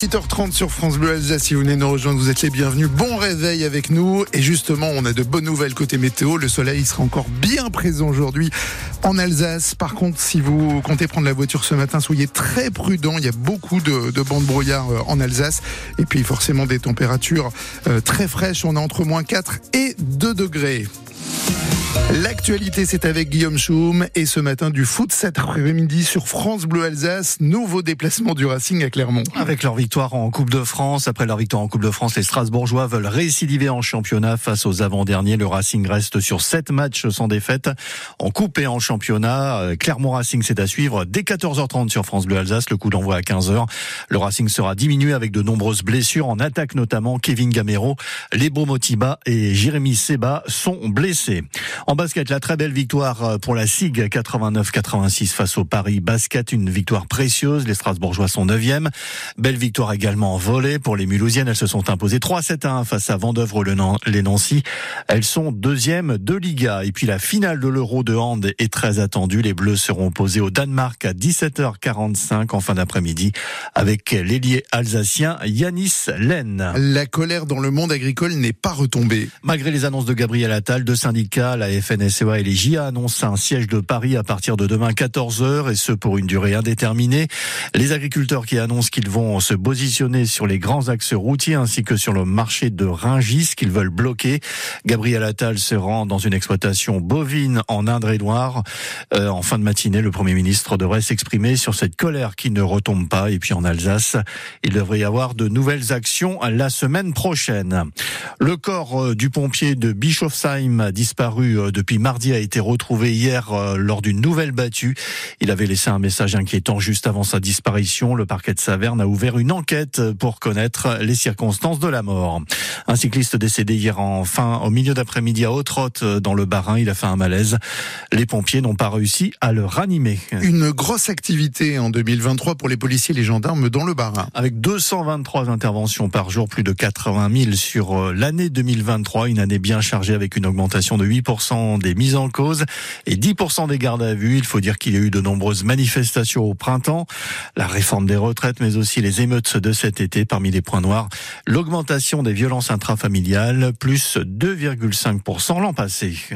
8h30 sur France Bleu Alsace, si vous venez nous rejoindre, vous êtes les bienvenus. Bon réveil avec nous. Et justement, on a de bonnes nouvelles côté météo. Le soleil sera encore bien présent aujourd'hui en Alsace. Par contre, si vous comptez prendre la voiture ce matin, soyez très prudents. Il y a beaucoup de, de bancs de brouillard euh, en Alsace. Et puis forcément des températures euh, très fraîches. On est entre moins 4 et 2 degrés. L'actualité, c'est avec Guillaume Choum et ce matin du foot cet après-midi sur France Bleu Alsace, nouveau déplacement du Racing à Clermont. Avec leur victoire en Coupe de France, après leur victoire en Coupe de France, les Strasbourgeois veulent récidiver en championnat face aux avant-derniers. Le Racing reste sur 7 matchs sans défaite en Coupe et en championnat. Euh, Clermont Racing, c'est à suivre dès 14h30 sur France Bleu Alsace. Le coup d'envoi à 15h. Le Racing sera diminué avec de nombreuses blessures en attaque notamment. Kevin Gamero, Lebo Motiba et Jérémy Seba sont blessés. En basket, la très belle victoire euh, pour la SIG 89-86 face au Paris Basket, une victoire précieuse. Les Strasbourgeois sont 9e. Belle victoire également en volée pour les Mulhousiennes. Elles se sont imposées 3-7 1 face à Vendœuvre les Nancy. Elles sont deuxième de Liga. Et puis la finale de l'Euro de hand est très attendue. Les Bleus seront opposés au Danemark à 17h45 en fin d'après-midi avec l'ailier alsacien Yanis Len. La colère dans le monde agricole n'est pas retombée. Malgré les annonces de Gabriel Attal, deux syndicats, la FNSEA et les JA annoncent un siège de Paris à partir de demain 14h et ce pour une durée indéterminée. Les agriculteurs qui annoncent qu'ils vont se positionner sur les grands axes routiers ainsi que sur le marché de Ringis qu'ils veulent bloquer. Gabriel Attal se rend dans une exploitation bovine en Indre-et-Loire. Euh, en fin de matinée, le Premier ministre devrait s'exprimer sur cette colère qui ne retombe pas. Et puis en Alsace, il devrait y avoir de nouvelles actions la semaine prochaine. Le corps euh, du pompier de Bischofsheim a disparu depuis mardi a été retrouvé hier euh, lors d'une nouvelle battue. Il avait laissé un message inquiétant juste avant sa disparition. Le parquet de Saverne a ouvert une enquête pour connaître les circonstances de la mort. Un cycliste décédé hier en fin au milieu d'après-midi à Haute-Rotte dans le Bas-Rhin. Il a fait un malaise. Les pompiers n'ont pas réussi à le ranimer. Une grosse activité en 2023 pour les policiers et les gendarmes dans le Bas-Rhin. Avec 223 interventions par jour, plus de 80 000 sur l'année 2023, une année bien chargée avec une augmentation de 8% des mises en cause et 10% des gardes à vue. Il faut dire qu'il y a eu de nombreuses manifestations au printemps, la réforme des retraites, mais aussi les émeutes de cet été. Parmi les points noirs, l'augmentation des violences intrafamiliales, plus 2,5% l'an passé.